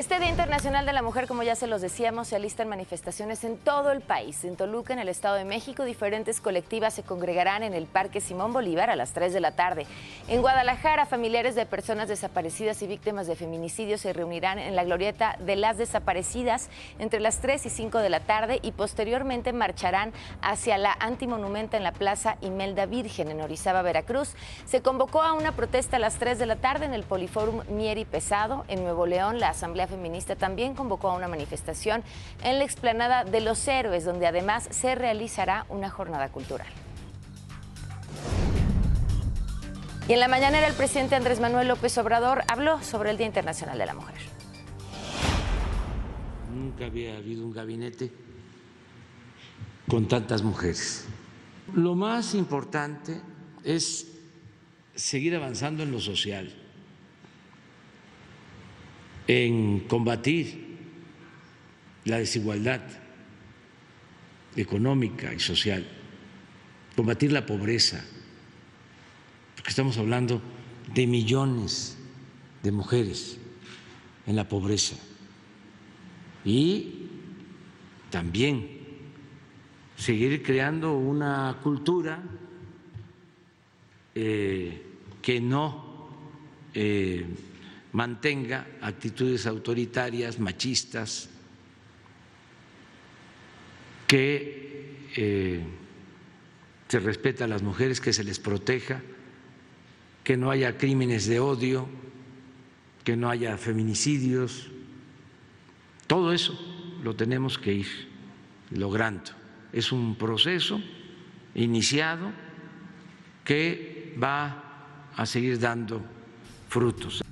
Este Día Internacional de la Mujer, como ya se los decíamos, se alistan manifestaciones en todo el país. En Toluca, en el Estado de México, diferentes colectivas se congregarán en el Parque Simón Bolívar a las 3 de la tarde. En Guadalajara, familiares de personas desaparecidas y víctimas de feminicidio se reunirán en la glorieta de las desaparecidas entre las 3 y 5 de la tarde y posteriormente marcharán hacia la antimonumenta en la Plaza Imelda Virgen en Orizaba, Veracruz. Se convocó a una protesta a las 3 de la tarde en el Poliforum Mieri Pesado. En Nuevo León, la Asamblea Feminista también convocó a una manifestación en la explanada de los héroes, donde además se realizará una jornada cultural. Y en la mañanera el presidente Andrés Manuel López Obrador habló sobre el Día Internacional de la Mujer. Nunca había habido un gabinete con tantas mujeres. Lo más importante es seguir avanzando en lo social en combatir la desigualdad económica y social, combatir la pobreza, porque estamos hablando de millones de mujeres en la pobreza. Y también seguir creando una cultura eh, que no eh, mantenga actitudes autoritarias, machistas, que eh, se respeta a las mujeres, que se les proteja, que no haya crímenes de odio, que no haya feminicidios. Todo eso lo tenemos que ir logrando. Es un proceso iniciado que va a seguir dando frutos.